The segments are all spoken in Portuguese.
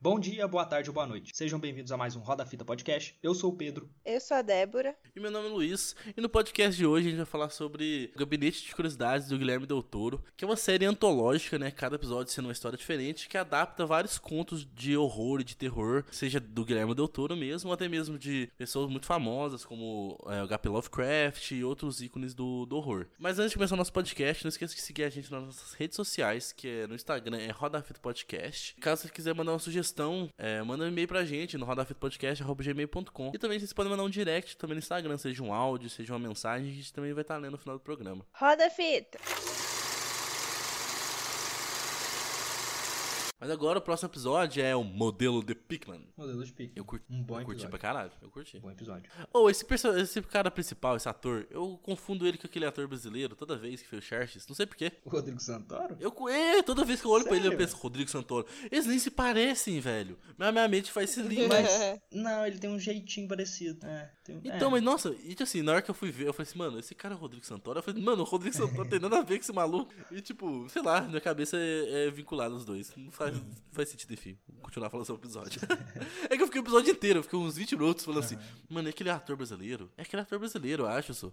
Bom dia, boa tarde ou boa noite. Sejam bem-vindos a mais um Roda Fita Podcast. Eu sou o Pedro. Eu sou a Débora. E meu nome é Luiz. E no podcast de hoje a gente vai falar sobre o Gabinete de Curiosidades do Guilherme Del Toro, que é uma série antológica, né? Cada episódio sendo uma história diferente, que adapta vários contos de horror e de terror, seja do Guilherme Del Toro mesmo, ou até mesmo de pessoas muito famosas, como é, o H.P. Lovecraft e outros ícones do, do horror. Mas antes de começar o nosso podcast, não esqueça de seguir a gente nas nossas redes sociais, que é no Instagram, é Roda Fita Podcast. Caso você quiser mandar uma sugestão, é, manda um e-mail pra gente no rodafitapodcast.gmail.com E também vocês podem mandar um direct também no Instagram, seja um áudio, seja uma mensagem, a gente também vai estar lendo no final do programa. Roda fita. Mas agora o próximo episódio é o modelo de Pikmin. Modelo de pique. Eu curti, Um bom eu curti episódio. pra caralho, eu curti. Bom episódio. Ou esse, perso- esse cara principal, esse ator, eu confundo ele com aquele ator brasileiro toda vez que foi o Xerxes, não sei porquê. O Rodrigo Santoro? Eu, co- é, toda vez que eu olho pra ele eu Sério? penso, Rodrigo Santoro. Eles nem se parecem, velho. Mas minha mente faz esse link. Mas, não, ele tem um jeitinho parecido. É, tem um- Então, é. mas nossa, e tipo assim, na hora que eu fui ver, eu falei assim, mano, esse cara é o Rodrigo Santoro? Eu falei, mano, o Rodrigo Santoro tem nada a ver com esse maluco. E tipo, sei lá, minha cabeça é, é vinculada os dois. Não faz, não faz sentido, enfim. Continuar falando sobre o episódio. é que eu fiquei o episódio inteiro, eu fiquei uns 20 minutos falando assim, mano, é aquele ator brasileiro? É aquele ator brasileiro, eu acho, só.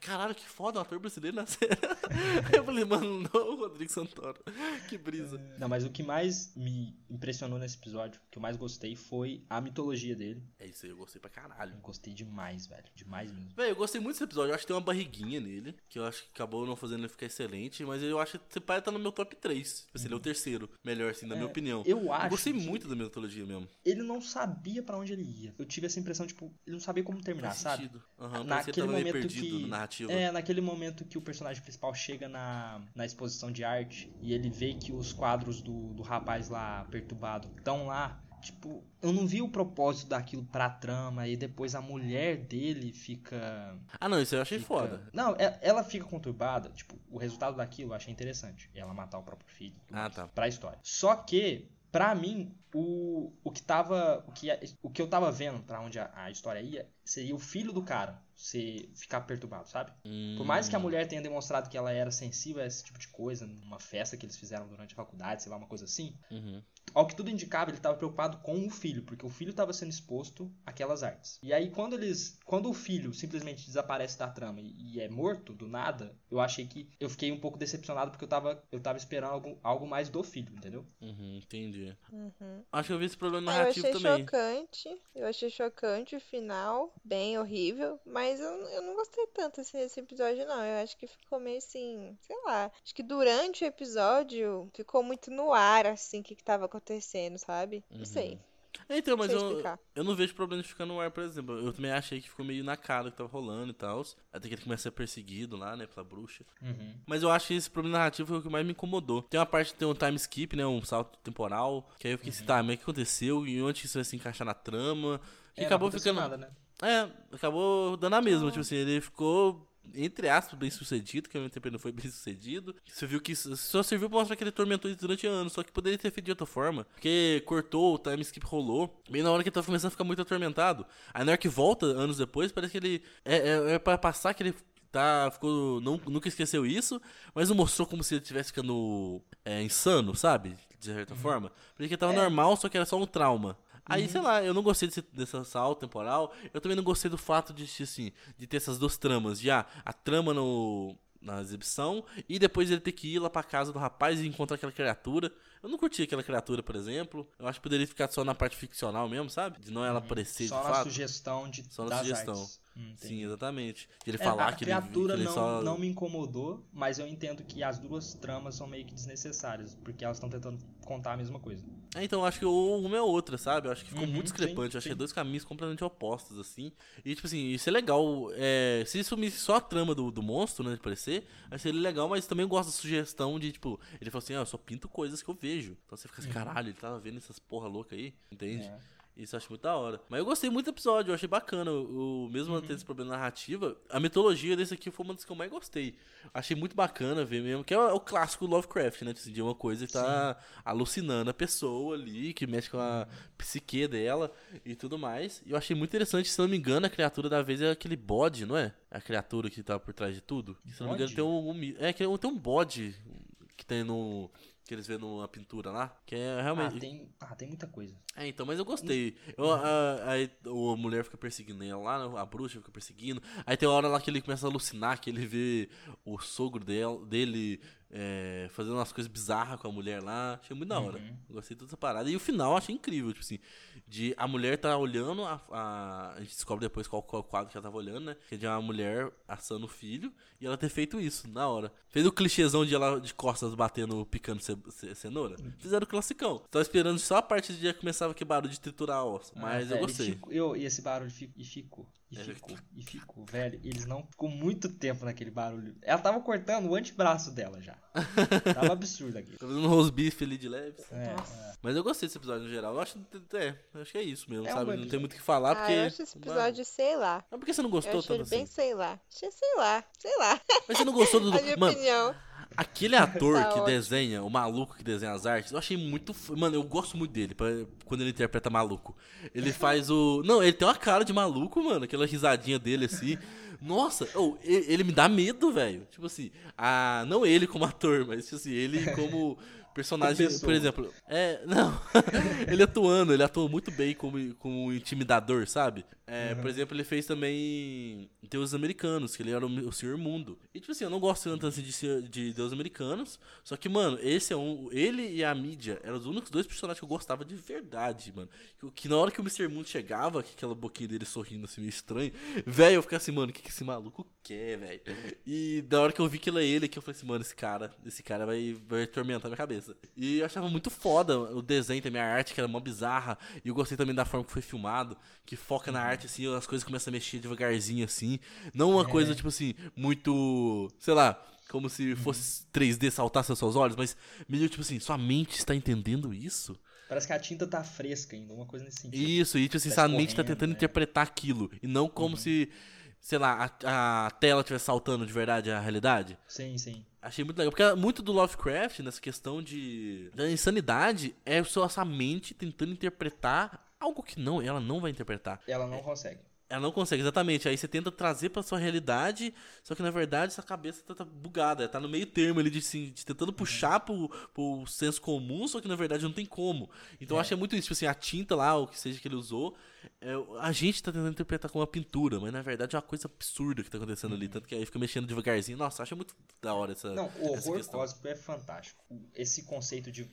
Caralho, que foda, um ator brasileiro na série. Eu falei, mano, não, Rodrigo Santoro. Que brisa. Não, mas o que mais me impressionou nesse episódio, o que eu mais gostei, foi a mitologia dele. É isso aí, eu gostei pra caralho. Eu gostei demais, velho. Demais mesmo. Véi, eu gostei muito desse episódio. Eu acho que tem uma barriguinha nele, que eu acho que acabou não fazendo ele ficar excelente, mas eu acho que esse pai tá no meu top 3. Tipo assim, ele é o terceiro melhor, assim, na minha opinião. Eu acho. gostei que muito da mitologia mesmo. Ele não sabia pra onde ele ia. Eu tive essa impressão, tipo, ele não sabia como terminar, Faz sabe? sentido. Que naquele momento perdido que na narrativa. é naquele momento que o personagem principal chega na, na exposição de arte e ele vê que os quadros do, do rapaz lá perturbado estão lá tipo eu não vi o propósito daquilo pra trama e depois a mulher dele fica Ah, não, isso eu achei fica- foda. não é- ela fica conturbada tipo o resultado daquilo eu achei interessante ela matar o próprio filho Ah, tá. pra história só que Pra mim, o, o que tava. O que, o que eu tava vendo pra onde a, a história ia seria o filho do cara se ficar perturbado, sabe? Por mais que a Hum. mulher tenha demonstrado que ela era sensível a esse tipo de coisa, numa festa que eles fizeram durante a faculdade, sei lá, uma coisa assim, Uhum. ao que tudo indicava, ele estava preocupado com o filho, porque o filho estava sendo exposto àquelas artes. E aí, quando eles. Quando o filho simplesmente desaparece da trama e, e é morto do nada, eu achei que. Eu fiquei um pouco decepcionado porque eu tava, eu tava esperando algo, algo mais do filho, entendeu? Uhum, entendi. Uhum. Acho que eu vi esse problema Ah, eu narrativo achei também. chocante. Eu achei chocante o final, bem horrível. Mas eu, eu não gostei tanto assim, desse episódio, não. Eu acho que ficou meio assim, sei lá. Acho que durante o episódio ficou muito no ar, assim, o que, que tava acontecendo, sabe? Não sei. É, Então, mas eu, eu não vejo problema de ficar no ar, por exemplo. Eu também achei que ficou meio na cara o que tava rolando e tal. Até que ele começa a ser perseguido lá, né, pela bruxa. Uhum. Mas eu acho que esse problema narrativo foi o que mais me incomodou. Tem uma parte que tem um time skip, né? Um salto temporal. Que aí eu fiquei assim, tá, mas o que aconteceu? E onde isso vai se encaixar na trama? E É, acabou ficando. nada, né? É, acabou dando a mesma. Tipo assim, ele ficou. Entre aspas, bem sucedido, que ao mesmo tempo ele não foi bem sucedido. Você viu que só serviu pra mostrar que ele tormentou durante anos, só que poderia ter feito de outra forma. Porque cortou, o time skip rolou, bem na hora que ele tava começando a ficar muito atormentado. Aí na hora que volta, anos depois, parece que ele. É, é, é pra passar que ele tá. Ficou. Não, nunca esqueceu isso, mas não mostrou como se ele estivesse ficando é, insano, sabe? De certa forma. Porque ele tava normal, só que era só um trauma. Aí, sei lá, eu não gostei desse, dessa salto temporal. Eu também não gostei do fato de, assim, de ter essas duas tramas. De, ah, a trama no, na exibição e depois ele ter que ir lá pra casa do rapaz e encontrar aquela criatura. Eu não curti aquela criatura, por exemplo. Eu acho que poderia ficar só na parte ficcional mesmo, sabe? De não ela aparecer Só de na fato. sugestão de Só na sugestão. Entendi. Sim, exatamente. Ele É, falar a que ele, criatura que ele não, só... não me incomodou, mas eu entendo que as duas tramas são meio que desnecessárias, porque elas estão tentando contar a mesma coisa. É, então, eu acho que uma é outra, sabe? Eu acho que ficou Uhum, muito discrepante. sim, acho que é sim. dois caminhos completamente opostos, assim. E, tipo assim, isso é legal. É, se sumisse só a trama do, do monstro, né, de parecer, aí seria legal, mas também eu gosto da sugestão de, tipo, ele falou assim, ah, eu só pinto coisas que eu vejo. Então você fica assim, caralho, ele tava vendo essas porra louca aí, entende? Uhum. É. Isso eu acho muito da hora. Mas eu gostei muito do episódio, eu achei bacana. O, mesmo Uhum. tendo esse problema narrativa, a mitologia desse aqui foi uma das que eu mais gostei. Achei muito bacana ver mesmo, que é o, o clássico Lovecraft, né? De uma coisa que tá alucinando a pessoa ali, que mexe com a psique dela e tudo mais. E eu achei muito interessante, se não me engano, a criatura da vez é aquele bode, não é? A criatura que tá por trás de tudo. Se não me engano, tem um, um é, tem um bode que tem no que eles vê numa pintura lá. Que é Ah, realmente. tem, ah, tem muita coisa. É, então, mas eu gostei. Eu, a, aí a mulher fica perseguindo ela lá, né, a bruxa fica perseguindo. Aí tem uma hora lá que ele começa a alucinar, que ele vê o sogro dela, dele é, fazendo umas coisas bizarras com a mulher lá. Achei muito da hora. Uhum. Gostei de toda essa parada. E o final achei incrível, tipo assim, de a mulher tá olhando, a, a, a gente descobre depois qual, qual quadro que ela tava olhando, né? Que é de uma mulher assando o filho e ela ter feito isso, na hora. Fez o clichêzão de ela de costas batendo, picando ce- ce- cenoura. Fizeram o classicão. Tava esperando só a parte de que começava que barulho de triturar osso. Mas Ah, eu velho, gostei. E, ficou- eu, e esse barulho fico, e ficou. E É, ficou, e ficou, velho. Eles não ficou muito tempo naquele barulho. Ela tava cortando o antebraço dela já. Tava absurdo aqui. Tá fazendo um roast beef ali de leves. É, Nossa. Mas eu gostei desse episódio no geral. Eu acho, é, eu acho que é isso mesmo, É um sabe? bom Não tem muito o que falar, porque. Ah, eu acho esse episódio, sei lá. Mas por que você não Eu gostou achei ele tanto bem, assim? sei lá. Achei, sei lá, sei lá. Mas você não gostou do. A minha Mano, opinião. Aquele ator Tá que ótimo. desenha, o maluco que desenha as artes, eu achei muito. f- Mano, eu gosto muito dele pra- quando ele interpreta maluco. Ele faz o. Não, ele tem uma cara de maluco, mano. Aquela risadinha dele assim. Nossa, oh, ele me dá medo, velho. Tipo assim, a... não ele como ator, mas tipo assim, ele como personagem, por exemplo. É, não. ele atuando, ele atua muito bem como, como intimidador, sabe? É, Por exemplo, ele fez também Deus Americanos, que ele era o, o Senhor Mundo. E tipo assim, eu não gosto tanto assim de, de Deus Americanos. Só que, mano, esse é um. Ele e a mídia eram os únicos dois personagens que eu gostava de verdade, mano. Que, que na hora que o Mr. Mundo chegava, que aquela boquinha dele sorrindo assim, meio estranho, velho, eu ficava assim, mano, o que, que esse maluco quer, velho? E da hora que eu vi que ele é ele, que eu falei assim, mano, esse cara, esse cara vai, vai atormentar minha cabeça. E eu achava muito foda o desenho também, a arte, que era mó bizarra. E eu gostei também da forma que foi filmado, que foca na arte, assim, as coisas começam a mexer devagarzinho, assim. Não uma coisa, tipo assim, muito, sei lá, como se fosse 3D saltasse aos seus olhos, mas meio tipo assim, sua mente está entendendo isso? Parece que a tinta tá fresca ainda, uma coisa nesse sentido. Isso, e tipo assim, sua mente tá tentando né? interpretar aquilo. E não como se, sei lá, a, a tela estivesse saltando de verdade a realidade. Sim, sim. Achei muito legal. Porque muito do Lovecraft, nessa questão de. da insanidade, é só essa mente tentando interpretar algo que não, ela não vai interpretar. Ela não consegue. Ela não consegue, exatamente. Aí você tenta trazer pra sua realidade, só que na verdade sua cabeça tá, tá bugada. Tá no meio termo ali de, assim, de tentando puxar pro, pro senso comum, só que na verdade não tem como. Então eu É. achei muito isso. Tipo assim, a tinta lá, o que seja que ele usou, é, a gente tá tentando interpretar como uma pintura, mas na verdade é uma coisa absurda que tá acontecendo ali. Tanto que aí fica mexendo devagarzinho. Nossa, achei muito da hora essa. Não, o horror questão. cósmico é fantástico. O- Esse conceito de,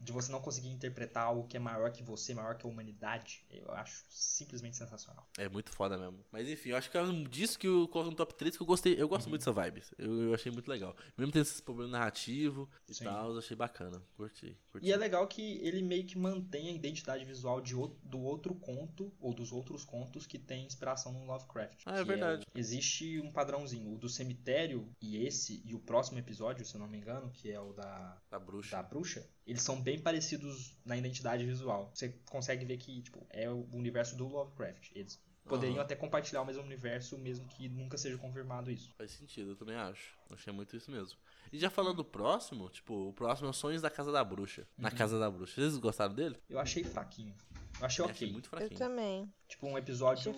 de você não conseguir interpretar algo que é maior que você, maior que a humanidade, eu acho simplesmente sensacional. É muito foda mesmo. Mas enfim, eu acho que é disso que eu coloco no top 3 que eu gostei. Eu gosto Uhum. muito dessa vibe. Eu, eu achei muito legal. Mesmo tendo esses problemas narrativos e Sim. tal, eu achei bacana. Curti. curti. E é legal que ele meio que mantém a identidade visual de o- do outro conto, ou dos outros contos que tem inspiração no Lovecraft. Ah, é verdade. o- existe um padrãozinho. O do cemitério e esse, e o próximo episódio, se eu não me engano, que é o da, Da bruxa. da bruxa, eles são bem parecidos na identidade visual. Você consegue ver que tipo, é o universo do Lovecraft. Eles poderiam Aham. até compartilhar o mesmo universo, mesmo que nunca seja confirmado isso. Faz sentido, eu também acho. Achei muito isso mesmo. E já falando do próximo, tipo, o próximo é os Sonhos da Casa da Bruxa. Na Casa da Bruxa. Vocês gostaram dele? Eu achei fraquinho. Eu achei Eu ok. achei muito Eu fraquinho. também. Tipo um episódio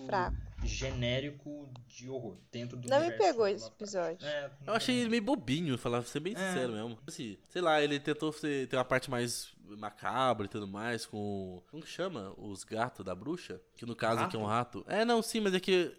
genérico de horror. Dentro do Não me pegou esse episódio. É, Eu achei ele meio bobinho, falar, ser bem É. sincero mesmo. Assim, sei lá, ele tentou ser- ter uma parte mais macabra e tudo mais, com. Como que chama? Os gatos da bruxa? Que no caso aqui é um rato. É, não, sim, mas é que.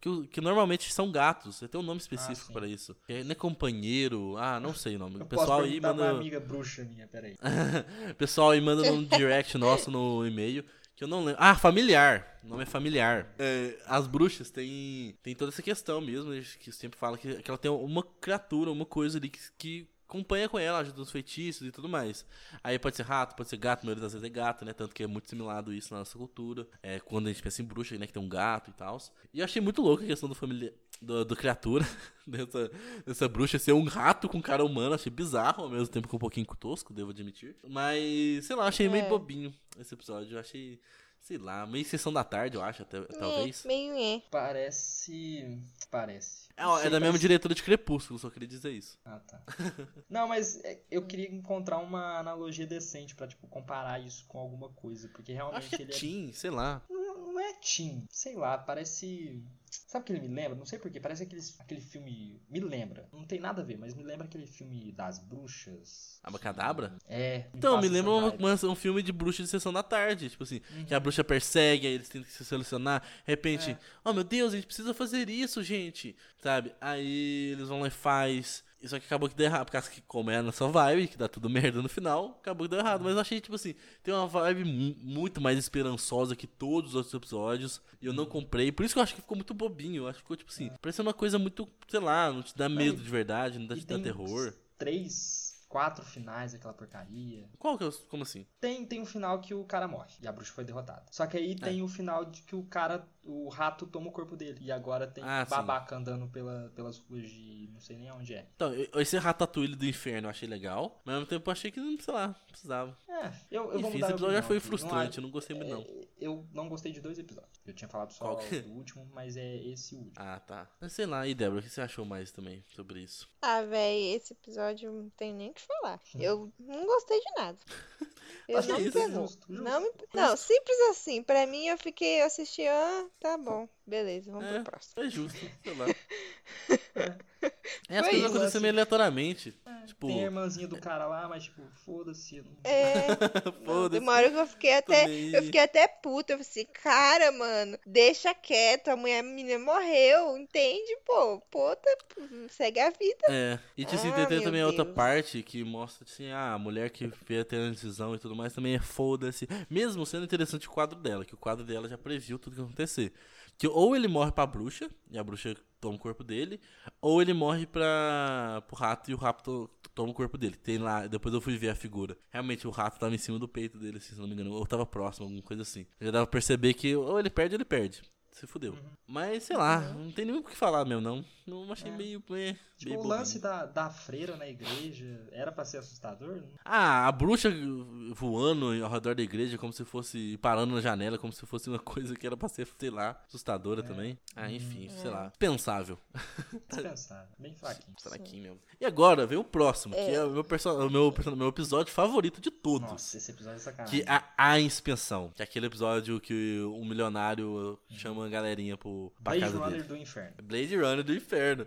Que, que normalmente são gatos, você tem um nome específico sim. pra isso. É, não é companheiro, ah, não sei o nome. Eu O posso pessoal aí manda. uma amiga bruxa minha, peraí. pessoal aí manda num direct nosso no e-mail. Que eu não lembro. Ah, familiar. O nome é familiar. É, as bruxas têm, têm toda essa questão mesmo. eles- Que sempre fala que, que ela tem uma criatura, uma coisa ali que, que acompanha com ela, ajuda nos feitiços e tudo mais. Aí pode ser rato, pode ser gato, a maioria das vezes é gato, né? Tanto que é muito similado isso na nossa cultura. É, quando a gente pensa em bruxa, né? Que tem um gato e tal. E eu achei muito louco a questão do familiar. Do, do criatura, dessa, dessa bruxa ser um rato com cara humana, achei bizarro, ao mesmo tempo que um pouquinho tosco, devo admitir. Mas, sei lá, achei meio É. bobinho esse episódio. Eu achei, sei lá, meio sessão da tarde, eu acho, até, talvez. É, meio é. Parece. Parece. É, é da mesma diretora de Crepúsculo, só queria dizer isso. Ah, tá. Não, mas é, eu queria encontrar uma analogia decente pra, tipo, comparar isso com alguma coisa. Porque realmente Acho que é ele teen, sei lá. é. Não, não é teen. Sei lá, parece. Sabe o que ele me lembra? Não sei porquê, parece aquele, aquele filme. Me lembra. Não tem nada a ver, mas me lembra aquele filme das bruxas. Abacadabra? É. Então, me lembra uma- uma- um filme de bruxa de sessão da tarde. Tipo assim, Uhum. que a bruxa persegue, aí eles têm que se selecionar. De repente, É. oh meu Deus, a gente precisa fazer isso, gente. Sabe? Aí eles vão lá e faz. Só que acabou que deu errado, por causa que, como é nessa vibe, que dá tudo merda no final, acabou que deu errado. Mas eu achei, tipo assim, tem uma vibe mu- muito mais esperançosa que todos os outros episódios. E eu não comprei. Por isso que eu acho que ficou muito bobinho. Eu acho que ficou, tipo assim, parecendo uma coisa muito, sei lá, não te dá medo de verdade, não te dá terror. três, quatro finais daquela porcaria. Qual que é o. Como assim? Tem, tem um final que o cara morre e a bruxa foi derrotada. Só que É. aí tem o final de que o cara, o rato toma o corpo dele. E agora tem Ah, sim. babaca andando pela, pelas ruas de não sei nem onde é. Então, esse Ratatouille do inferno eu achei legal, mas ao mesmo tempo eu achei que não, sei lá, não precisava. É, eu, eu vou Enfim, mudar esse episódio já foi aqui. frustrante, Não eu não gostei muito não. é, eu não gostei de dois episódios. Eu tinha falado só que- do último, mas é esse o último. Ah, tá. Sei lá, e Débora, o que você achou mais também sobre isso? Ah, véi, esse episódio não tem nem o que falar. Eu não gostei de nada. Eu Achei não me isso, pegou. justo, justo. Não, me... não, simples assim. Pra mim, eu fiquei, eu assisti, ah, tá bom, beleza, vamos É. pro próximo. É justo, sei lá. É, as Foi coisas isso, acontecem assim. meio aleatoriamente. Tipo, Tem a irmãzinha do cara lá, mas tipo, foda-se. É, foda-se. hora que eu fiquei até, eu fiquei até puta. Eu falei assim, cara, mano, deixa quieto, a mulher a menina morreu, entende, pô? Puta, segue a vida. É, e te assim, Ah, tem, também a outra Deus. parte que mostra assim, ah, a mulher que vê ter a decisão e tudo mais também é foda-se. Mesmo sendo interessante o quadro dela, que o quadro dela já previu tudo que ia acontecer. Que ou ele morre pra bruxa, e a bruxa toma o corpo dele, ou ele morre pra, pro rato e o rato toma o corpo dele. Tem lá, depois eu fui ver a figura. Realmente o rato tava em cima do peito dele, assim, se não me engano, ou tava próximo, alguma coisa assim. Já dava pra perceber que ou ele perde ou ele perde. Se fudeu. Mas, sei lá, não tem nem o que falar mesmo, não. Não achei É. meio. eh, Tipo, meio o lance da, da freira na igreja era pra ser assustador? Não- Ah, a bruxa voando ao redor da igreja como se fosse parando na janela, como se fosse uma coisa que era pra ser, sei lá, assustadora também. Ah, enfim, sei lá, pensável. Dispensável. Bem fraquinho. Fraquinho mesmo. E agora vem o próximo, que É. é o meu, perso o meu, perso- meu episódio favorito de todos. Nossa, esse episódio é sacanagem. Que é a, a inspeção. Que é aquele episódio que um milionário chama a galerinha pro, pra Blade casa Runner dele. do Inferno. Blade Runner do Inferno.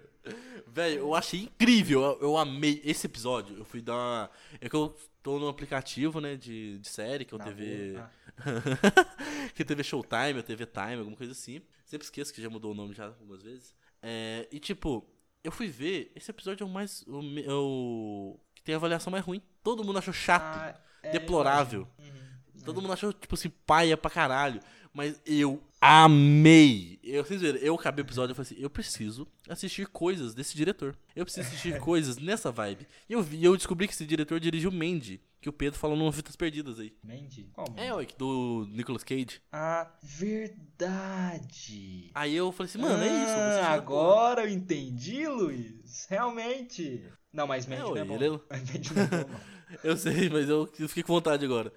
Velho, eu achei incrível. Eu, eu amei esse episódio. Eu fui dar uma. É que eu tô no aplicativo, né, de, de série, que é o Na TV. boa. que é TV Showtime, ou TV Time, alguma coisa assim. Sempre esqueço que já mudou o nome já algumas vezes. É, e tipo, eu fui ver, esse episódio é o mais. O, é o que tem a avaliação mais ruim. Todo mundo achou chato, Ah, é, deplorável. Uhum. Todo mundo achou, tipo assim, paia pra caralho. Mas eu amei. Eu, vocês viram, eu acabei o episódio e falei assim, eu preciso assistir coisas desse diretor. Eu preciso assistir coisas nessa vibe. E eu vi, eu descobri que esse diretor dirigiu Mandy, que o Pedro falou numa Vitas Perdidas aí. Mandy? Qual Mandy? É, do Nicolas Cage. Ah, verdade. Aí eu falei assim, mano, é isso. Ah, agora eu entendi, Luiz. Realmente. Não, mas Mandy É, não é bom. ele é- Mandy não é bom, não. Eu sei, mas eu eu fiquei com vontade agora.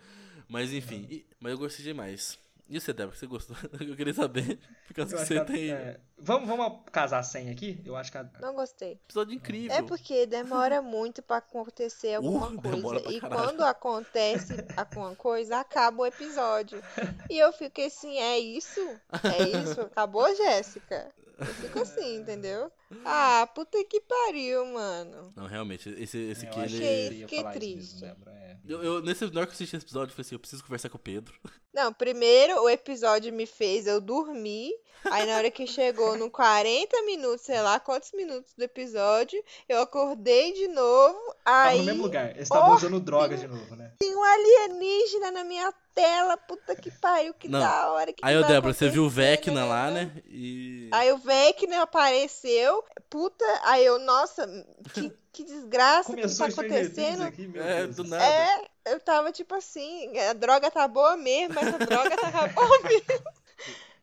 Mas enfim, e- mas eu gostei demais. E você, Débora, você gostou? Eu queria saber. Por causa Eu que você tem é, vamos, vamos casar 100 aqui? Eu acho que a, Não gostei. episódio incrível. É porque demora muito pra acontecer alguma Uh, coisa. pra E quando acontece alguma coisa, acaba o episódio. E eu fiquei assim, é isso? É isso? Acabou, Jéssica? Eu fico assim, entendeu? Ah, puta que pariu, mano. Não, realmente, esse, esse eu ele... que Achei- eu falar isso triste. mesmo, é. Eu, eu, nesse, na hora que eu assisti esse episódio, eu falei assim, eu preciso conversar com o Pedro. Não, primeiro o episódio me fez eu dormir. Aí na hora que chegou no 40 minutos, sei lá quantos minutos do episódio, eu acordei de novo. Tava Aí no mesmo lugar. Eles estavam Oh, usando droga de novo, né? tem um alienígena na minha tela. Puta que pariu, que Não. da hora. Que Aí, ô vai Débora, você viu o Vecna lá, né? E... Aí o Vecna apareceu. Puta, aí eu, nossa, que, que desgraça que tá acontecendo. aqui, meu É, Deus do nada. É, eu tava tipo assim, a droga tá boa mesmo, mas a droga tá boa mesmo.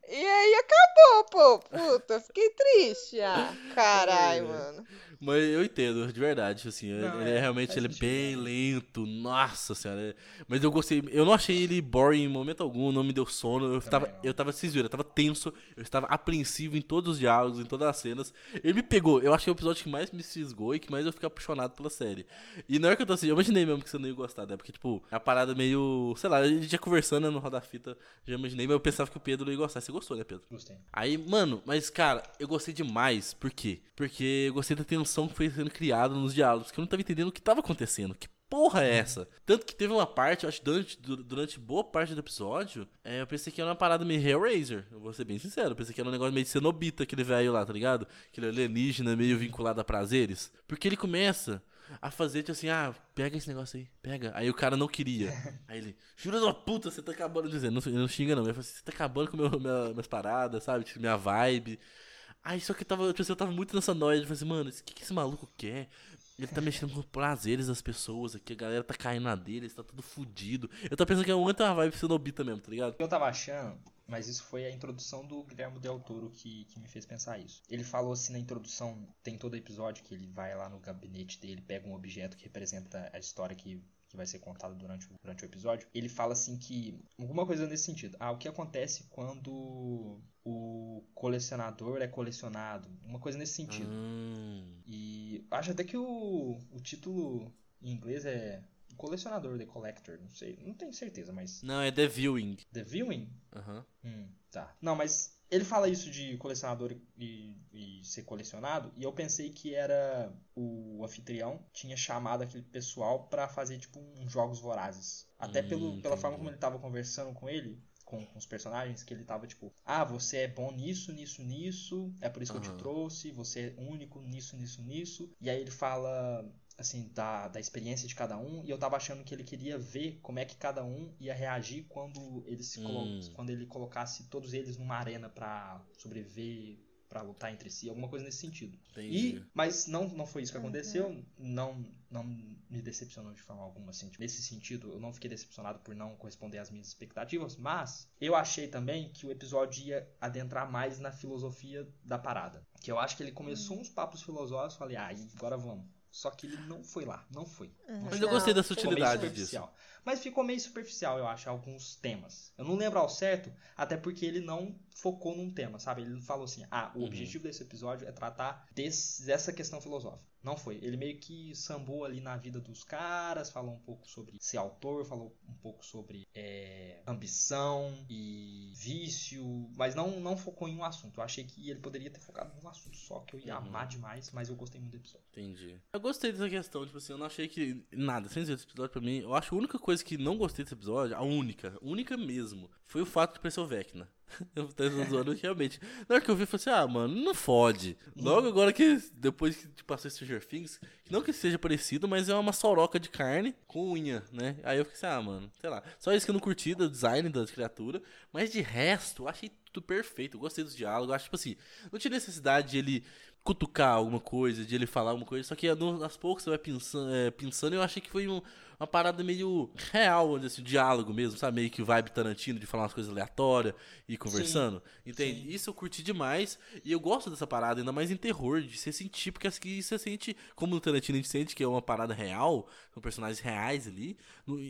E aí acabou, pô. Puta, fiquei triste. Ah, caralho, É. mano. Mas eu entendo, de verdade, assim, Não, ele é, é, realmente ele é bem lento, nossa senhora. é- Mas eu gostei, eu não achei ele boring em momento algum, não me deu sono, eu tava, não. eu tava, vocês viram, eu tava tenso, eu estava apreensivo em todos os diálogos, em todas as cenas. Ele me pegou, eu é o episódio que mais me fisgou e que mais eu fiquei apaixonado pela série. E na hora que eu tô assim, eu imaginei mesmo que você não ia gostar, né? Porque, tipo, é uma parada meio, sei lá, a gente já conversando né, no Roda Fita, já imaginei, mas eu pensava que o Pedro ia gostar. Você gostou, né, Pedro? Gostei. Aí, mano, mas cara, eu gostei demais. Por quê? Porque eu gostei da tensão que foi sendo criada nos diálogos, que eu não tava entendendo o que tava acontecendo. Que porra é essa? Tanto que teve uma parte, eu acho que durante, du- durante boa parte do episódio, é, eu pensei que era uma parada meio Hellraiser. Eu vou ser bem sincero. Eu pensei que era um negócio meio de cenobita, aquele velho lá, tá ligado? Aquele alienígena meio vinculado a prazeres. Porque ele começa a fazer, tipo assim, ah, pega esse negócio aí, pega. Aí o cara não queria. Aí ele, jura da puta, você tá acabando de dizer. Não, não xinga, não. Ele fala assim, você tá acabando com meu, minha- minhas paradas, sabe? Tipo, minha vibe. Aí só que eu tava, tipo assim, eu tava muito nessa noia de falar assim, mano, o que, que esse maluco quer? Ele tá mexendo com os prazeres das pessoas aqui, a galera tá caindo na dele, tá tudo fudido. Eu tava pensando que é uma vibe cenobita mesmo, tá ligado? Eu tava achando, mas isso foi a introdução do Guilherme Del Toro que, que me fez pensar isso. Ele falou assim na introdução, tem todo episódio que ele vai lá no gabinete dele, pega um objeto que representa a história que, que vai ser contada durante, o- durante o episódio. Ele fala assim que. Alguma coisa nesse sentido. Ah, o que acontece quando o colecionador é colecionado? Uma coisa nesse sentido. Hum, E acho até que o, o título em inglês é Colecionador, The Collector, não sei, não tenho certeza, mas não, é The Viewing. The Viewing? Aham. Hum, tá. Não, mas ele fala isso de colecionador e, e ser colecionado, e eu pensei que era o anfitrião tinha chamado aquele pessoal pra fazer tipo uns jogos vorazes. Até Hum, pelo, pela forma como ele tava conversando com ele, com, com os personagens, que ele tava tipo, ah, você é bom nisso, nisso, nisso, é por isso que eu te trouxe, você é único nisso, nisso, nisso. E aí ele fala assim, da, da experiência de cada um, e eu tava achando que ele queria ver como é que cada um ia reagir quando ele se Hum. quando ele colocasse todos eles numa arena pra sobreviver, pra lutar entre si, alguma coisa nesse sentido. Entendi. E, mas não, não foi isso que Uhum. aconteceu, não, não me decepcionou de forma alguma, assim, tipo, nesse sentido, eu não fiquei decepcionado por não corresponder às minhas expectativas, mas eu achei também que o episódio ia adentrar mais na filosofia da parada, que eu acho que ele começou uns papos filosóficos, falei, ah, agora vamos. Só que ele não foi lá, não foi. Uhum. Mas eu gostei da sutilidade disso. Mas ficou meio superficial, eu acho, alguns temas. Eu não lembro ao certo, até porque ele não focou num tema, sabe? Ele falou assim: ah, o Uhum. objetivo desse episódio é tratar desse- dessa questão filosófica. Não foi. Ele meio que sambou ali na vida dos caras, falou um pouco sobre ser autor, falou um pouco sobre é, ambição e vício, mas não, não focou em um assunto. Eu achei que ele poderia ter focado num assunto só, que eu ia Uhum. amar demais, mas eu gostei muito do episódio. Entendi. Eu gostei dessa questão, tipo assim, eu não achei que. Nada, sem dizer esse episódio pra mim, eu acho a única coisa que não gostei desse episódio, a única, única mesmo, foi o fato de aparecer o Vecna. Eu tô zoando realmente. Na hora que eu vi, eu falei assim, ah, mano, não fode. Logo agora que, depois que passou Stranger Things, que não que seja parecido, mas é uma soroca de carne com unha, né? Aí eu fiquei assim, ah, mano, sei lá. Só isso que eu não curti do design da criatura, mas de resto, eu achei tudo perfeito. Eu gostei dos diálogos, eu acho, tipo assim, não tinha necessidade de ele cutucar alguma coisa, de ele falar alguma coisa, só que aos poucos você vai pensando, é, pensando eu achei que foi um- uma parada meio real, onde assim, diálogo mesmo, sabe? Meio que vibe Tarantino de falar umas coisas aleatórias e ir conversando. Entende? sim. Isso eu curti demais e eu gosto dessa parada, ainda mais em terror, de você sentir, porque acho que você sente, como no Tarantino a gente sente que é uma parada real, são personagens reais ali.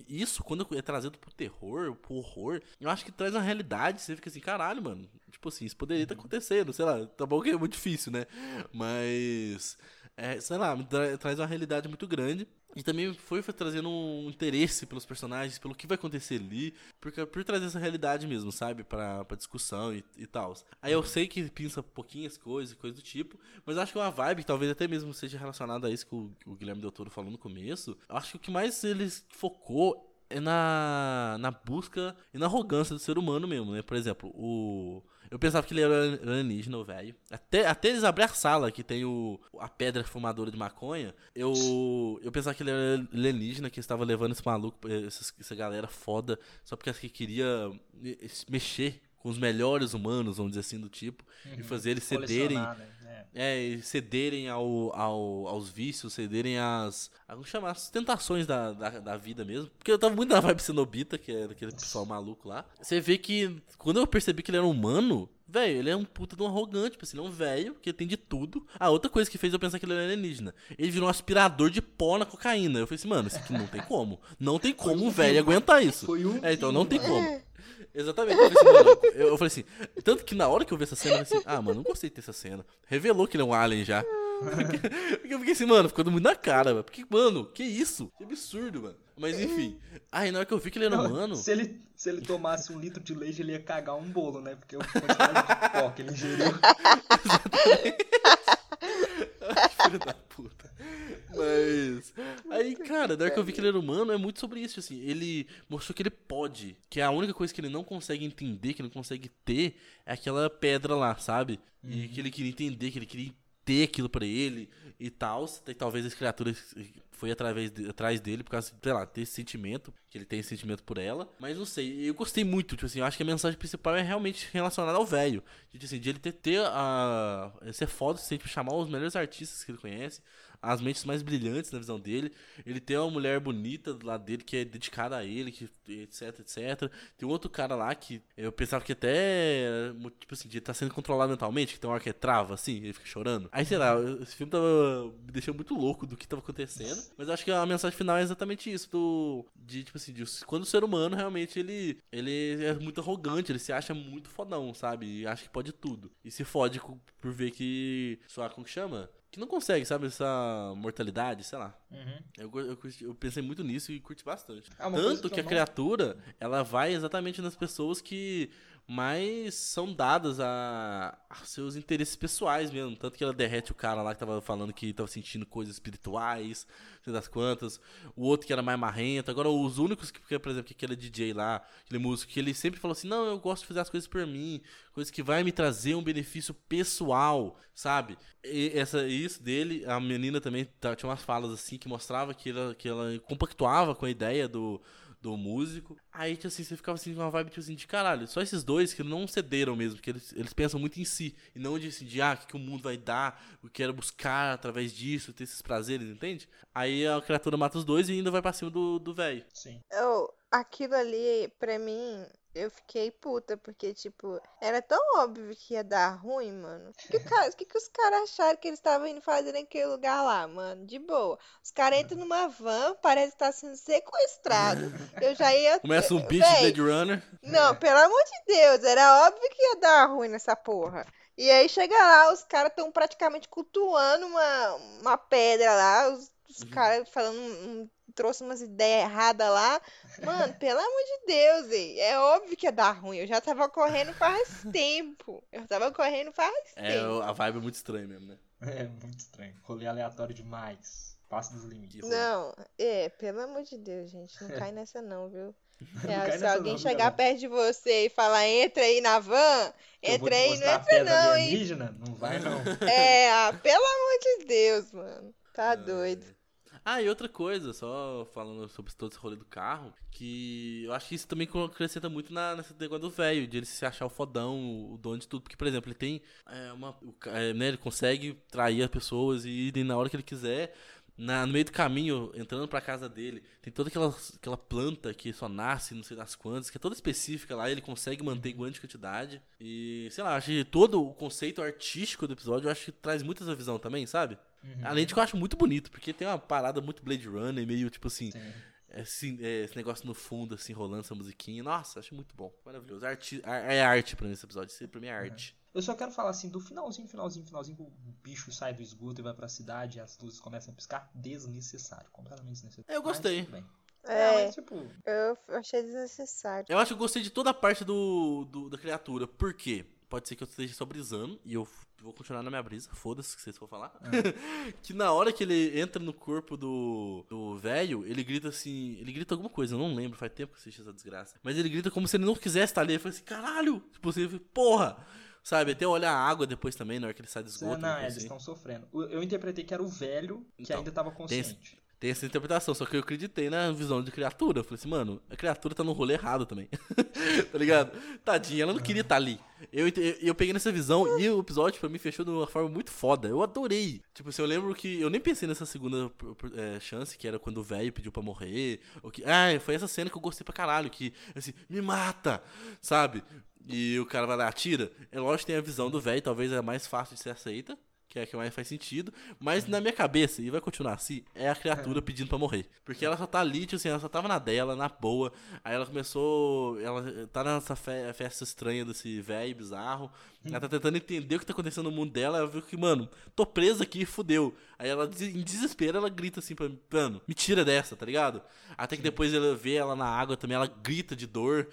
Isso, quando é trazido pro terror, pro horror, eu acho que traz uma realidade, você fica assim, caralho, mano. Tipo assim, isso poderia estar acontecendo, sei lá, tá bom que é muito difícil, né? Mas, é, sei lá, tra- traz uma realidade muito grande. E também foi, trazendo um interesse pelos personagens, pelo que vai acontecer ali, porque, por trazer essa realidade mesmo, sabe? Pra, pra discussão e, e tal. Aí eu sei que pinça pouquinhas coisas, coisas do tipo, mas acho que é uma vibe, talvez até mesmo seja relacionada a isso que o, o Guilherme Del Toro falou no começo. Acho que o que mais ele focou é na, na busca e na arrogância do ser humano mesmo, né? Por exemplo, o. Eu pensava que ele era alienígena, velho. Até, até eles abrirem a sala, que tem o, a pedra fumadora de maconha, eu, eu pensava que ele era alienígena, que estava levando esse maluco, essa, essa galera foda, só porque que queria me- mexer com os melhores humanos, vamos dizer assim, do tipo, e fazer eles cederem. Né? É. É, e cederem ao, ao, aos vícios, cederem às. Como chamar? As tentações da, da, da vida mesmo. Porque eu tava muito na vibe cenobita, que é daquele pessoal maluco lá. Você vê que. Quando eu percebi que ele era humano, Velho, ele é um puta de um arrogante, tipo assim, ele é um velho que tem de tudo. A outra coisa que fez eu pensar que ele era alienígena. Ele virou um aspirador de pó na cocaína. Eu falei assim, mano, isso aqui não tem como. Não tem como um velho aguentar isso. Foi um É, então não tem como. Exatamente. Eu falei, assim, mano, eu, eu falei assim, tanto que na hora que eu vi essa cena, eu falei assim, ah, mano, não gostei dessa cena. Revelou que ele é um alien já. Porque, porque eu fiquei assim, mano, ficando muito na cara, mano. Porque, mano, que isso? Que absurdo, mano. Mas enfim. Aí na hora que eu vi que ele era Não, humano. Se ele, se ele tomasse um litro de leite, ele ia cagar um bolo, né? Porque o quantidade de pó que ele ingeriu. Filho da puta. Mas. Aí, cara, na hora que eu vi que ele era humano, é muito sobre isso, assim. Ele mostrou que ele pode. Que a única coisa que ele não consegue entender, que ele não consegue ter, é aquela pedra lá, sabe? E que ele queria entender, que ele queria ter aquilo pra ele e tal. Talvez as criaturas foi através de- atrás dele por causa, sei lá, desse sentimento, que ele tem esse sentimento por ela. Mas não sei, eu gostei muito, tipo assim, eu acho que a mensagem principal é realmente relacionada ao velho. De, tipo assim, de ele ter, ter a. Ser foda, sempre chamar os melhores artistas que ele conhece, as mentes mais brilhantes na visão dele. Ele tem uma mulher bonita do lado dele que é dedicada a ele, que, etc, etc. Tem outro cara lá que eu pensava que até, tipo assim, de tá sendo controlado mentalmente, que tem uma hora que é trava, assim, ele fica chorando. Aí, sei lá, esse filme tava me deixando muito louco do que tava acontecendo. Mas acho que a mensagem final é exatamente isso, do. De, tipo assim, de, quando o ser humano realmente ele, ele é muito arrogante, ele se acha muito fodão, sabe? E acha que pode tudo. E se fode por ver que. Só, como que chama? Que não consegue, sabe? Essa mortalidade, sei lá. Uhum. Eu, eu, eu pensei muito nisso e curti bastante. É Tanto que que a não- criatura, ela vai exatamente nas pessoas que mais são dadas a, a seus interesses pessoais mesmo. Tanto que ela derrete o cara lá que tava falando que tava sentindo coisas espirituais, sei das quantas. O outro que era mais marrento. Agora, os únicos que, por exemplo, que aquele DJ lá, aquele músico, que ele sempre falou assim: não, eu gosto de fazer as coisas por mim, coisas que vai me trazer um benefício pessoal, sabe? E essa, isso dele, a menina também tá- tinha umas falas assim que mostrava que ela, que ela compactuava com a ideia do, do músico. Aí, tipo assim, você ficava assim, com uma vibe tipo assim, de caralho, só esses dois que não cederam mesmo, que eles, eles pensam muito em si, e não de assim, de ah, o que, que o mundo vai dar, o que era buscar através disso, ter esses prazeres, entende? Aí a criatura mata os dois e ainda vai pra cima do do velho. Sim. Oh, aquilo ali, pra mim, eu fiquei puta, porque, tipo, era tão óbvio que ia dar ruim, mano. O que, que, que os caras acharam que eles estavam indo fazer naquele lugar lá, mano? De boa. Os caras entram numa van, parece que tá sendo sequestrado. Eu já ia. Começa um beat de Blade Runner. Não, pelo amor de Deus, era óbvio que ia dar ruim nessa porra. E aí chega lá, os caras estão praticamente cultuando uma, uma pedra lá, os, os caras falando, um- trouxe umas ideias erradas lá. Mano, pelo amor de Deus, ei, é óbvio que ia dar ruim. Eu já tava correndo faz tempo. Eu tava correndo faz É, tempo. a vibe é muito estranha mesmo, né? É muito estranho. Rolê aleatório demais. Passa dos limites. Não, é, pelo amor de Deus, gente, não cai nessa não, viu? É, cai se alguém não, chegar perto de você e falar, entra aí na van, entra aí, não entra não, hein? Não vai, não. É, ah, pelo amor de Deus, mano. Tá doido. Ah, e outra coisa, só falando sobre todo esse rolê do carro, que eu acho que isso também acrescenta muito na, nessa negócio do velho, de ele se achar o fodão, o dono de tudo. Porque, por exemplo, ele tem é, uma. é, né, ele consegue trair as pessoas e irem na hora que ele quiser. Na, no meio do caminho, entrando pra casa dele, tem toda aquela, aquela planta que só nasce, não sei das quantas, que é toda específica lá, ele consegue manter em grande quantidade. E, sei lá, acho que todo o conceito artístico do episódio, eu acho que traz muito essa visão também, sabe? Uhum. Além de que eu acho muito bonito, porque tem uma parada muito Blade Runner, meio tipo assim, Sim. assim, é, esse negócio no fundo, assim, rolando essa musiquinha. Nossa, acho muito bom. Maravilhoso. Arti ar- é arte pra mim esse episódio. Pra mim é arte. Eu só quero falar assim, do finalzinho, finalzinho, finalzinho, que o bicho sai do esgoto e vai pra cidade e as luzes começam a piscar. Desnecessário, completamente desnecessário. Eu gostei. Mas, bem. É, mas tipo, eu achei desnecessário. Eu acho que eu gostei de toda a parte do, do- da criatura. Por quê? Pode ser que eu esteja só brisando e eu vou continuar na minha brisa, foda-se que vocês for falar. que na hora que ele entra no corpo do do velho, ele grita assim. Ele grita alguma coisa, eu não lembro, faz tempo que eu assisti essa desgraça. Mas ele grita como se ele não quisesse estar ali. Ele fala assim: caralho! Tipo assim, fala, porra! Sabe, até olhar a água depois também, na hora que ele sai do esgoto. não, coisa eles assim. estão sofrendo. Eu interpretei que era o velho que Então, ainda tava Tem, consciente. Tem essa interpretação, só que eu acreditei na visão de criatura. Eu falei assim, mano, a criatura tá no rolê errado também. tá ligado? Tadinha, ela não queria estar tá ali. Eu, eu, eu, peguei nessa visão e o episódio pra mim fechou de uma forma muito foda. Eu adorei. Tipo assim, eu lembro que eu nem pensei nessa segunda é, chance, que era quando o velho pediu pra morrer. Ou que, ah, foi essa cena que eu gostei pra caralho, que assim, me mata, sabe? E o cara vai lá, atira. É lógico que tem a visão do velho, talvez é mais fácil de ser aceita que é a que mais faz sentido. Mas na minha cabeça, e vai continuar assim, é a criatura pedindo pra morrer. Porque ela só tá ali, tipo assim, ela só tava na dela, na boa. Aí ela começou. Ela tá nessa fe festa estranha desse velho bizarro. Ela tá tentando entender o que tá acontecendo no mundo dela. Ela viu que, mano, tô presa aqui, fudeu. Aí ela, em desespero, ela grita assim pra mim, mano, me tira dessa, tá ligado? Até que depois ela vê ela na água também, ela grita de dor.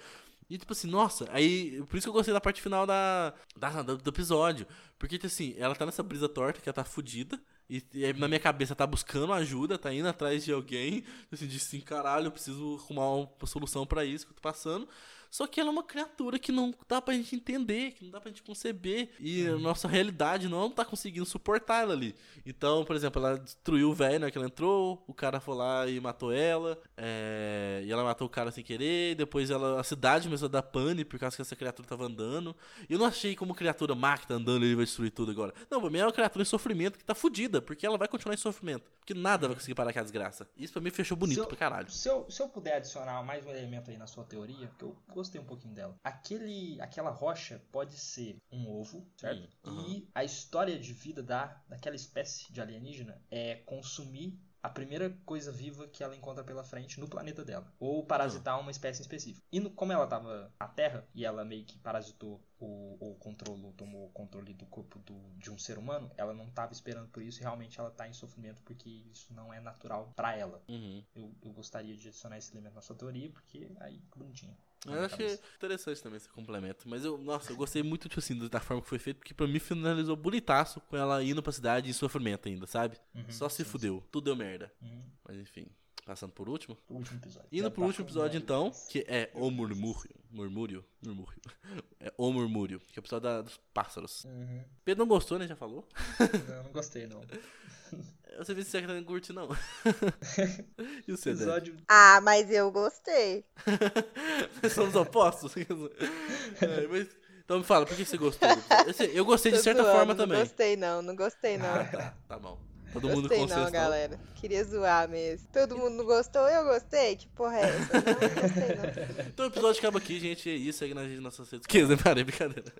E tipo assim, nossa, aí. Por isso que eu gostei da parte final da, da do, do, episódio. Porque, tipo assim, ela tá nessa brisa torta que ela tá fudida. E, e na minha cabeça tá buscando ajuda, tá indo atrás de alguém. Tipo assim, disse assim, caralho, eu preciso arrumar uma solução para isso que eu tô passando. Só que ela é uma criatura que não dá pra gente entender, que não dá pra gente conceber. E a nossa realidade não tá conseguindo suportar ela ali. Então, por exemplo, ela destruiu o velho, né? Que ela entrou, o cara foi lá e matou ela. É... E ela matou o cara sem querer. Depois ela, a cidade começou a dar pane por causa que essa criatura tava andando. E eu não achei como criatura má que tá andando e ele vai destruir tudo agora. Não, pra mim é uma criatura em sofrimento que tá fudida, porque ela vai continuar em sofrimento. Porque nada vai conseguir parar aquela desgraça. Isso pra mim fechou bonito eu, pra caralho. Se eu, se eu puder adicionar mais um elemento aí na sua teoria, que eu gostei um pouquinho dela. Aquele, aquela rocha pode ser um ovo, certo? Uhum. E a história de vida da, daquela espécie de alienígena é consumir a primeira coisa viva que ela encontra pela frente no planeta dela. Ou parasitar uma espécie específica. E no, como ela estava na Terra e ela meio que parasitou o, ou controlou, tomou o controle do corpo do, de um ser humano, ela não estava esperando por isso e realmente ela está em sofrimento porque isso não é natural para ela. Uhum. Eu, eu gostaria de adicionar esse elemento na sua teoria porque aí, bonitinho. Eu achei interessante também esse complemento. Mas eu, nossa, eu gostei muito, tipo assim, da forma que foi feito, porque pra mim finalizou bonitaço com ela indo pra cidade em sofrimento ainda, sabe? Uhum, Só se sim, fudeu. Sim. Tudo deu merda. Uhum. Mas enfim. Passando por último? Por último episódio. Indo pro último episódio, então, que é O Murmúrio. Murmúrio? Murmúrio. É O Murmúrio, que é o episódio da, dos pássaros. Uhum. Pedro não gostou, né? Já falou? Não, não gostei, não. Você viu se você não curte, não. e o seu, episódio... Ah, mas eu gostei. Somos opostos? é, mas... Então me fala, por que você gostou? Eu gostei de certa zoando, forma também. Não gostei não, não gostei não. Ah, tá, tá bom. Todo gostei mundo gostei não, galera. Queria zoar mesmo. Todo mundo não gostou, eu gostei? Que porra é essa? Não, não gostei não. Então o episódio acaba aqui, gente. É isso. Segue na gente nossas redes sociais. Parei, brincadeira.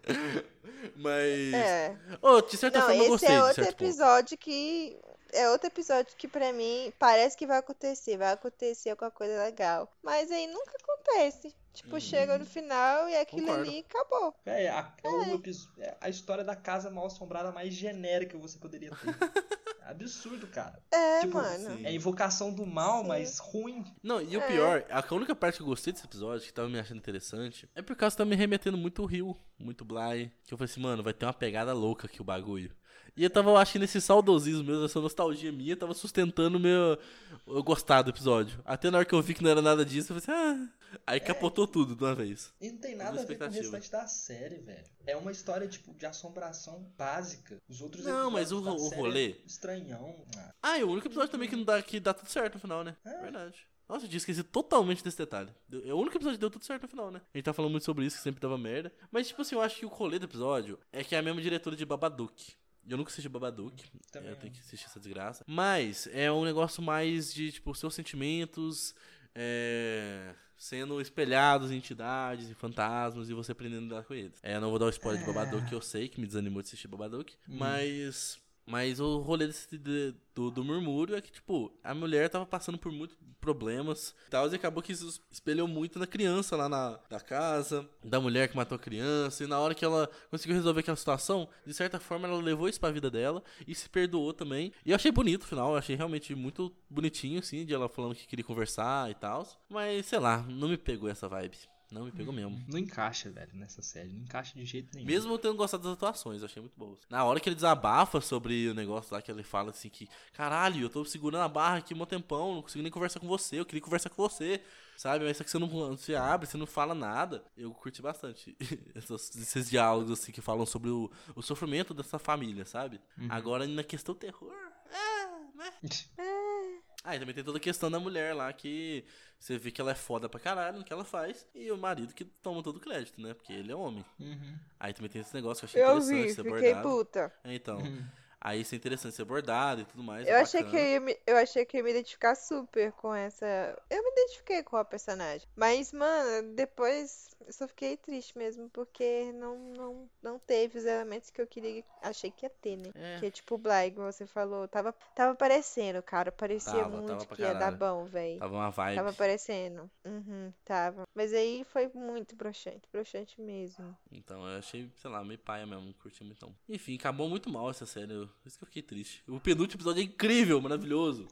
Mas... É. Oh, de certa não, forma eu gostei. esse é outro episódio ponto. que é outro episódio que pra mim parece que vai acontecer, vai acontecer alguma coisa legal. Mas aí nunca acontece. Tipo, chega no final e aquilo Concordo. ali acabou. É, a, é. O, é a história da casa mal assombrada mais genérica que você poderia ter. Absurdo, cara. É, tipo, mano. É invocação do mal, Sim. mas ruim. Não, e o é. pior, a única parte que eu gostei desse episódio, que tava me achando interessante, é por causa que tá me remetendo muito o Rio, muito Bly. Que eu falei assim, mano, vai ter uma pegada louca aqui o bagulho. E eu tava achando esse saudosismo mesmo, essa nostalgia minha, tava sustentando o meu. Eu gostar do episódio. Até na hora que eu vi que não era nada disso, eu falei assim, ah. Aí capotou é, tudo de uma vez. E não tem nada a ver com o restante da série, velho. É uma história, tipo, de assombração básica. Os outros Não, mas o, o rolê. É estranhão. Ah. ah, é o único episódio também que não dá, que dá tudo certo no final, né? É. Verdade. Nossa, eu tinha esquecido totalmente desse detalhe. É o único episódio que deu tudo certo no final, né? A gente tá falando muito sobre isso, que sempre dava merda. Mas, tipo assim, eu acho que o rolê do episódio é que é a mesma diretora de Babadook. Eu nunca assisti Babadook. Também eu tenho que assistir essa desgraça. Mas é um negócio mais de, tipo, seus sentimentos é, sendo espelhados em entidades e fantasmas e você aprendendo a lidar com eles. É, eu não vou dar o spoiler de Babadook, eu sei que me desanimou de assistir Babadook. Hum. Mas mas o rolê desse, de, do, do murmúrio é que, tipo, a mulher tava passando por muitos problemas e tal, e acabou que isso espelhou muito na criança lá na, na casa, da mulher que matou a criança, e na hora que ela conseguiu resolver aquela situação, de certa forma ela levou isso pra vida dela e se perdoou também. E eu achei bonito o final, eu achei realmente muito bonitinho, assim, de ela falando que queria conversar e tal. Mas, sei lá, não me pegou essa vibe. Não me pegou mesmo. Não encaixa, velho, nessa série. Não encaixa de jeito nenhum. Mesmo eu tendo gostado das atuações, eu achei muito boas. Na hora que ele desabafa sobre o negócio lá, que ele fala assim que, caralho, eu tô segurando a barra aqui um tempão, não consigo nem conversar com você, eu queria conversar com você. Sabe? Mas só que você não você abre, você não fala nada. Eu curti bastante esses, esses diálogos assim que falam sobre o, o sofrimento dessa família, sabe? Uhum. Agora na questão terror. É, né? É. Ah, e também tem toda a questão da mulher lá que você vê que ela é foda pra caralho no que ela faz. E o marido que toma todo o crédito, né? Porque ele é homem. Uhum. Aí também tem esse negócio que eu achei Eu interessante vi, ser fiquei abordado. puta. É, então. Uhum. Aí isso é interessante ser abordado e tudo mais. Eu é achei que eu me, eu achei que eu ia me identificar super com essa. Eu me identifiquei com a personagem. Mas, mano, depois eu só fiquei triste mesmo, porque não, não, não teve os elementos que eu queria. Achei que ia ter, né? É. Que é tipo o Bly, como você falou. Tava, tava parecendo, cara. Parecia Tava, muito tava que ia dar bom, velho. Tava uma vibe. Tava parecendo. Uhum, tava. Mas aí foi muito broxante. Broxante mesmo. Então eu achei, sei lá, meio paia mesmo, não curti muito não. Enfim, acabou muito mal essa série, eu- por isso que eu fiquei triste. O penúltimo episódio é incrível, maravilhoso.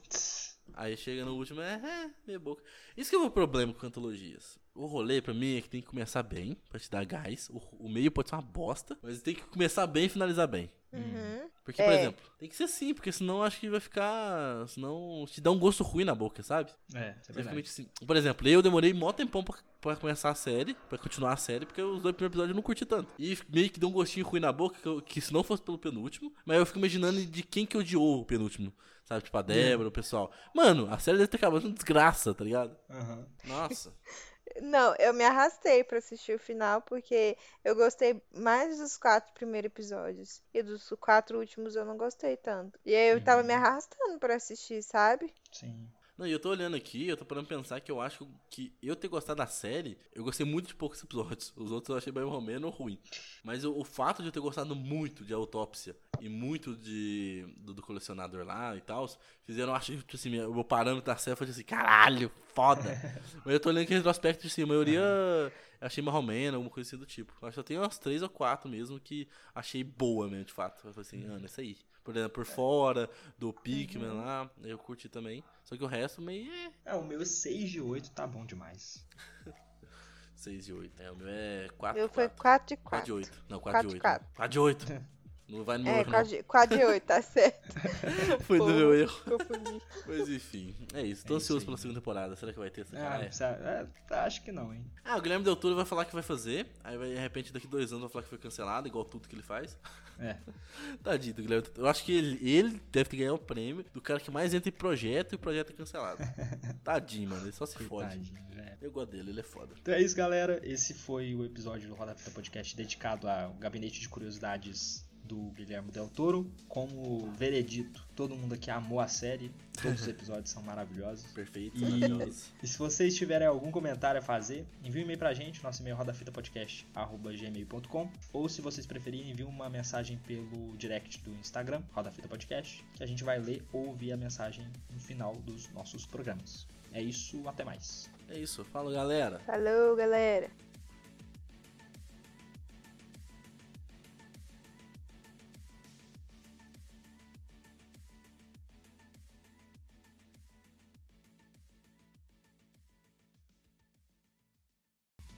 Aí chega no último, é, é, meia boca. Isso que é o meu problema com antologias. O rolê pra mim é que tem que começar bem, pra te dar gás. O, o meio pode ser uma bosta, mas tem que começar bem e finalizar bem. Uhum. Porque, por É. exemplo, tem que ser assim, porque senão eu acho que vai ficar. Senão te dá um gosto ruim na boca, sabe? É, é verdade. Basicamente assim. Por exemplo, eu demorei mó tempão pra, pra começar a série, pra continuar a série, porque os dois primeiros episódios eu não curti tanto. E meio que deu um gostinho ruim na boca, que, eu- que se não fosse pelo penúltimo, mas eu fico imaginando de quem que odiou o penúltimo. Sabe, tipo a Débora, o pessoal. Mano, a série deve ter acabado uma desgraça, tá ligado? Aham. Nossa. Não, eu me arrastei pra assistir o final porque eu gostei mais dos quatro primeiros episódios. E dos quatro últimos eu não gostei tanto. E aí eu tava me arrastando pra assistir, sabe? Sim. Não, e eu tô olhando aqui, eu tô parando pensar que eu acho que eu ter gostado da série, eu gostei muito de poucos episódios. Os outros eu achei mais ou menos ruim. Mas o, o fato de eu ter gostado muito de Autópsia e muito de do, do colecionador lá e tal, fizeram, eu acho, tipo assim, meu meu parâmetro da série foi assim, caralho, foda. Mas eu tô olhando que retrospecto, assim, a maioria eu achei marromena, alguma coisa assim do tipo. Eu acho que só tem umas três ou quatro mesmo que achei boa mesmo, de fato. Eu falei assim, Ana, isso aí. Por exemplo, por fora, do Pikmin lá, eu curti também. Só que o resto meio é É, o meu 6 de 8 tá bom demais. 6 de 8. É, o meu é 4 Eu de foi 4. 4 de 4 de 4. 8. Não, 4 de 8. Quatro de 4 de 8. Não vai no meu É, erro, 4 de, 4 de 8, tá certo. Foi do Porra. meu erro. Confundi. Mas enfim, é isso. Tô É isso ansioso aí. pela segunda temporada. Será que vai ter essa Ah, caralho? precisa- é, acho que não, hein? Ah, o Guilherme Del Toro vai falar que vai fazer. Aí vai, de repente, daqui dois anos, vai falar que foi cancelado, igual tudo que ele faz. É. Tadinho do Guilherme Del Toro. Eu acho que ele, ele deve ter ganhado o prêmio do cara que mais entra em projeto e o projeto é cancelado. Tadinho, mano. Ele só se fode. Tadinho, é. Eu gosto dele, ele é foda. Então é isso, galera. Esse foi o episódio do Roda Fita Podcast dedicado ao gabinete de curiosidades do Guilherme Del Toro. Como veredito, todo mundo aqui amou a série. Todos os episódios são maravilhosos. Perfeito, E- maravilhoso. E se vocês tiverem algum comentário a fazer, envie um e-mail pra gente, nosso e-mail é rodafitapodcast.gmail.com ou se vocês preferirem, envie uma mensagem pelo direct do Instagram, Rodafita Podcast, que a gente vai ler ou ouvir a mensagem no final dos nossos programas. É isso, até mais. É isso. Fala, galera. Falou, galera.